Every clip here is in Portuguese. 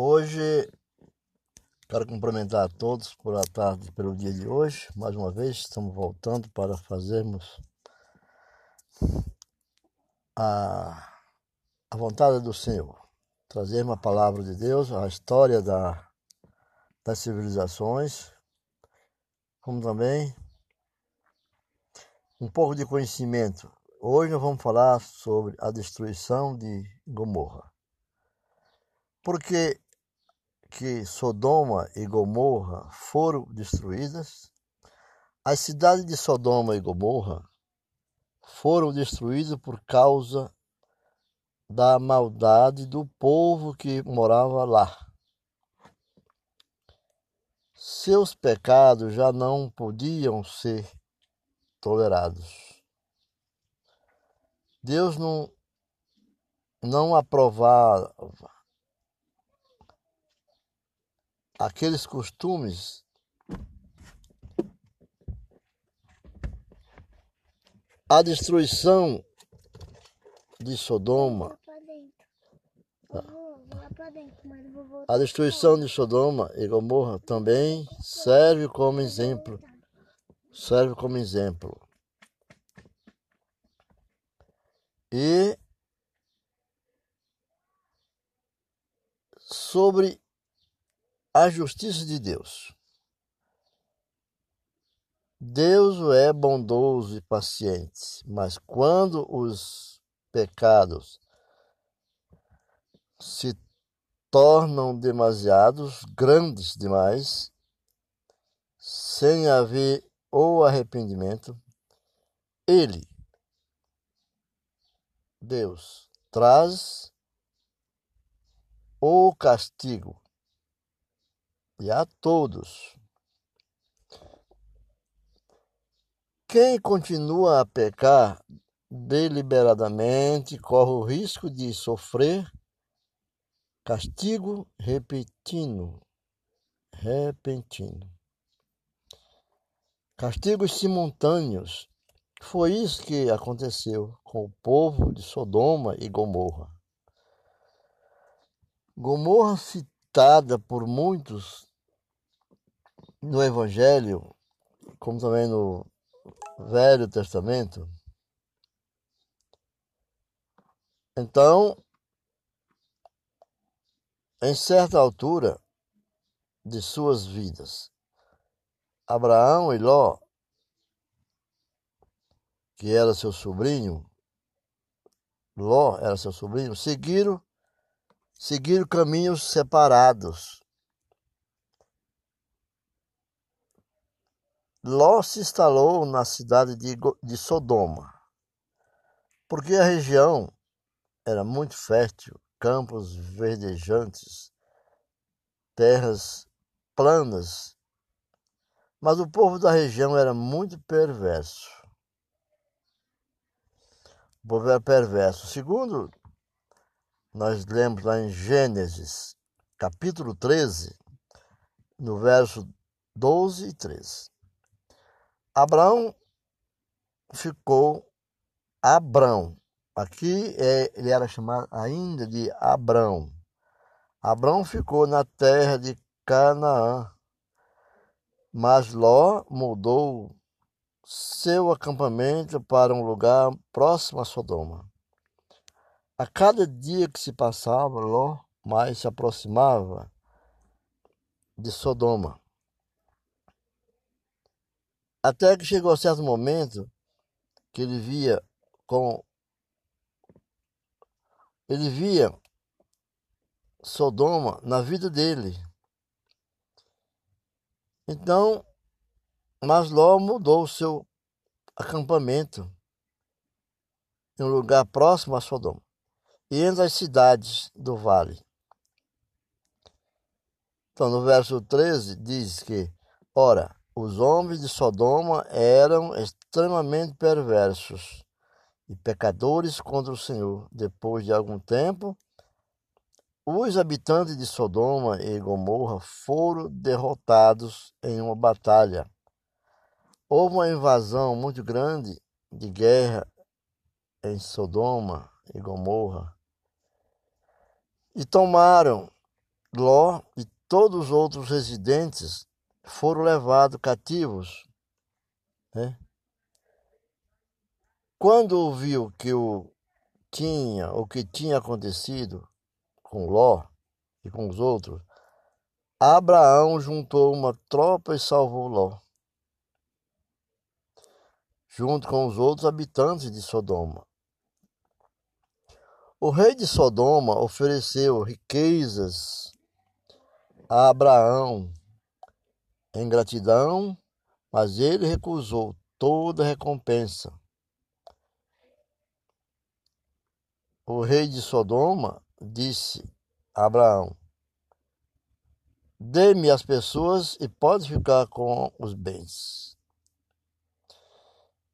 Hoje quero cumprimentar a todos por a tarde, pelo dia de hoje. Mais uma vez estamos voltando para fazermos a, a vontade do Senhor, trazermos a palavra de Deus, a história da, das civilizações, como também um pouco de conhecimento. Hoje nós vamos falar sobre a destruição de Gomorra. Porque que Sodoma e Gomorra foram destruídas, as cidades de Sodoma e Gomorra foram destruídas por causa da maldade do povo que morava lá. Seus pecados já não podiam ser tolerados. Deus não, não aprovava aqueles costumes a destruição de Sodoma. A destruição de Sodoma e Gomorra também serve como exemplo. Serve como exemplo. E sobre a justiça de Deus. Deus é bondoso e paciente, mas quando os pecados se tornam demasiados grandes demais, sem haver o arrependimento, ele, Deus, traz o castigo e a todos. Quem continua a pecar deliberadamente corre o risco de sofrer castigo repentino, repentino. Castigos simultâneos. Foi isso que aconteceu com o povo de Sodoma e Gomorra. Gomorra citada por muitos no Evangelho, como também no Velho Testamento. Então, em certa altura de suas vidas, Abraão e Ló, que era seu sobrinho, Ló era seu sobrinho, seguiram seguiram caminhos separados. Ló se instalou na cidade de, Sodoma, porque a região era muito fértil, campos verdejantes, terras planas, mas o povo da região era muito perverso. O povo era perverso. Segundo, nós lemos lá em Gênesis, capítulo 13, no verso 12 e 13. Abraão ficou Abrão. Aqui é, ele era chamado ainda de Abrão. Abrão ficou na terra de Canaã, mas Ló mudou seu acampamento para um lugar próximo a Sodoma. A cada dia que se passava, Ló mais se aproximava de Sodoma. Até que chegou certo momento que ele via com ele via Sodoma na vida dele. Então, Masló mudou o seu acampamento em um lugar próximo a Sodoma e entre as cidades do vale. Então, no verso 13 diz que, ora, os homens de Sodoma eram extremamente perversos e pecadores contra o Senhor. Depois de algum tempo, os habitantes de Sodoma e Gomorra foram derrotados em uma batalha. Houve uma invasão muito grande de guerra em Sodoma e Gomorra e tomaram Ló e todos os outros residentes foram levados cativos. Né? Quando ouviu que o tinha, o que tinha acontecido com Ló e com os outros, Abraão juntou uma tropa e salvou Ló, junto com os outros habitantes de Sodoma. O rei de Sodoma ofereceu riquezas a Abraão em gratidão, mas ele recusou toda recompensa. O rei de Sodoma disse a Abraão: Dê-me as pessoas e pode ficar com os bens.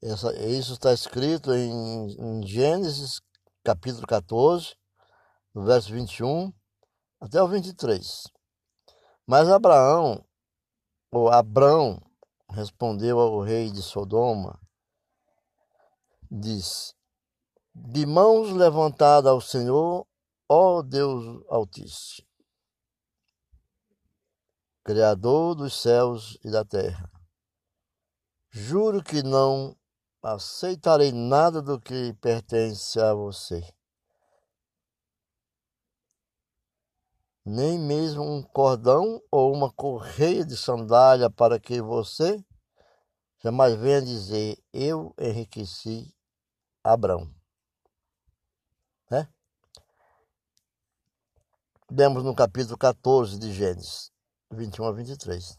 Essa, isso está escrito em, em Gênesis capítulo 14, no verso 21 até o 23. Mas Abraão, ou Abrão, respondeu ao rei de Sodoma, diz: De mãos levantadas ao Senhor, ó Deus Altíssimo, Criador dos céus e da terra, juro que não aceitarei nada do que pertence a você. Nem mesmo um cordão ou uma correia de sandália para que você jamais venha dizer: Eu enriqueci Abraão. Né? Demos no capítulo 14 de Gênesis, 21 a 23.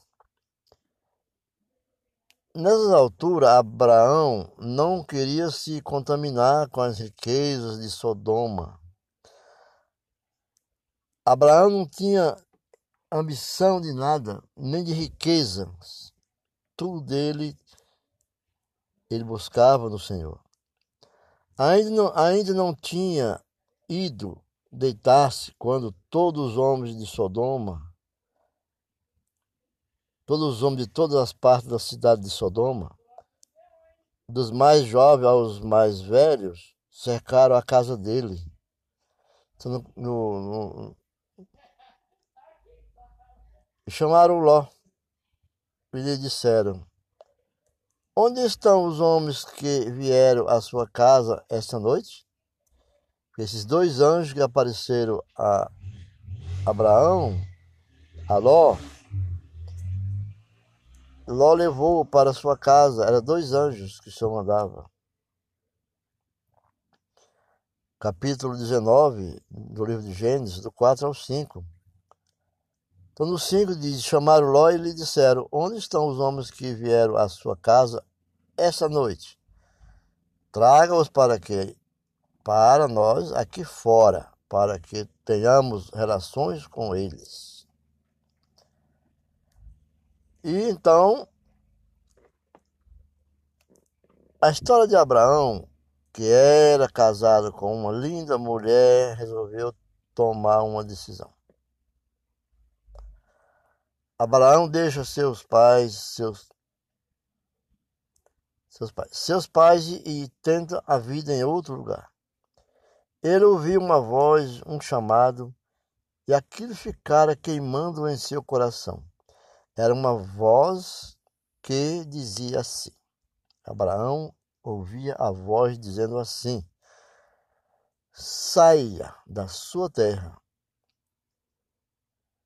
Nessas alturas, Abraão não queria se contaminar com as riquezas de Sodoma. Abraão não tinha ambição de nada, nem de riquezas. Tudo dele ele buscava no Senhor. Ainda não, ainda não tinha ido deitar-se quando todos os homens de Sodoma todos os homens de todas as partes da cidade de Sodoma, dos mais jovens aos mais velhos, cercaram a casa dele. Então, no, no, chamaram Ló e lhe disseram: Onde estão os homens que vieram à sua casa esta noite? Esses dois anjos que apareceram a Abraão, a Ló, Ló levou para sua casa, eram dois anjos que o Senhor mandava. Capítulo 19 do livro de Gênesis, do 4 ao 5. Então, no 5 diz: Chamaram Ló e lhe disseram: Onde estão os homens que vieram à sua casa essa noite? Traga-os para que para nós aqui fora, para que tenhamos relações com eles. E então, a história de Abraão, que era casado com uma linda mulher, resolveu tomar uma decisão. Abraão deixa seus pais, seus seus pais, seus pais e tenta a vida em outro lugar. Ele ouviu uma voz, um chamado, e aquilo ficara queimando em seu coração. Era uma voz que dizia assim. Abraão ouvia a voz dizendo assim: Saia da sua terra,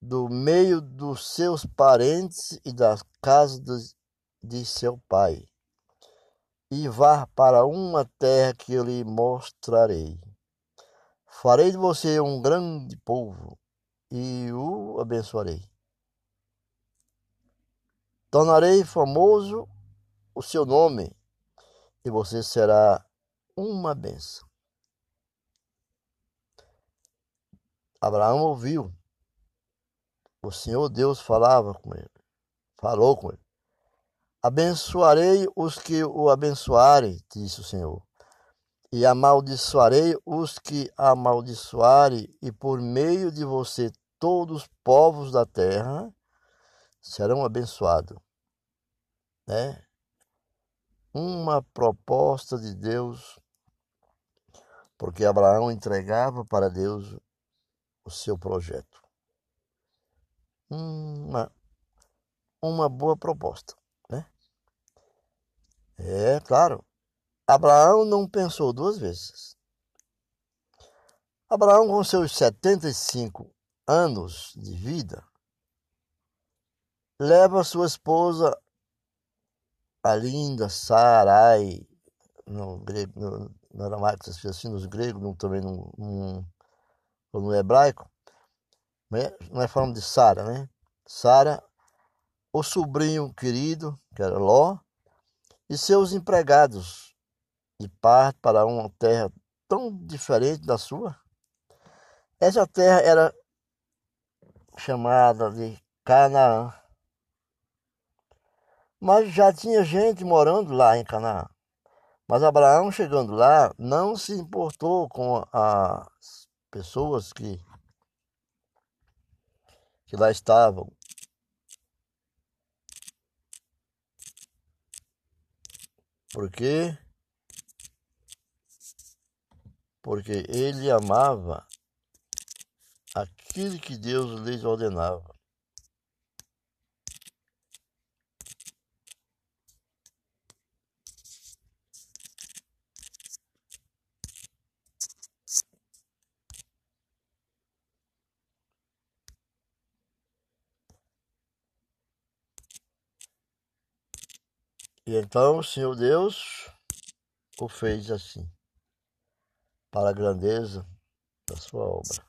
do meio dos seus parentes e das casas de seu pai, e vá para uma terra que eu lhe mostrarei. Farei de você um grande povo e o abençoarei. Tornarei famoso o seu nome e você será uma benção. Abraão ouviu. O Senhor Deus falava com ele, falou com ele. Abençoarei os que o abençoarem, disse o Senhor, e amaldiçoarei os que amaldiçoarem, e por meio de você todos os povos da terra serão abençoados. Né? Uma proposta de Deus, porque Abraão entregava para Deus o seu projeto. Uma, uma boa proposta, né? É, claro. Abraão não pensou duas vezes. Abraão, com seus 75 anos de vida, leva sua esposa, a linda Sarai, no grego, no, no aramaico se assim, nos gregos, no, também no, no, no hebraico, né? é falando de Sara, né? Sara, o sobrinho querido, que era Ló, e seus empregados, e parte para uma terra tão diferente da sua. Essa terra era chamada de Canaã. Mas já tinha gente morando lá em Canaã. Mas Abraão, chegando lá, não se importou com as pessoas que, que lá estavam. Por quê? Porque ele amava aquilo que Deus lhes ordenava. E então o Senhor Deus o fez assim, para a grandeza da sua obra.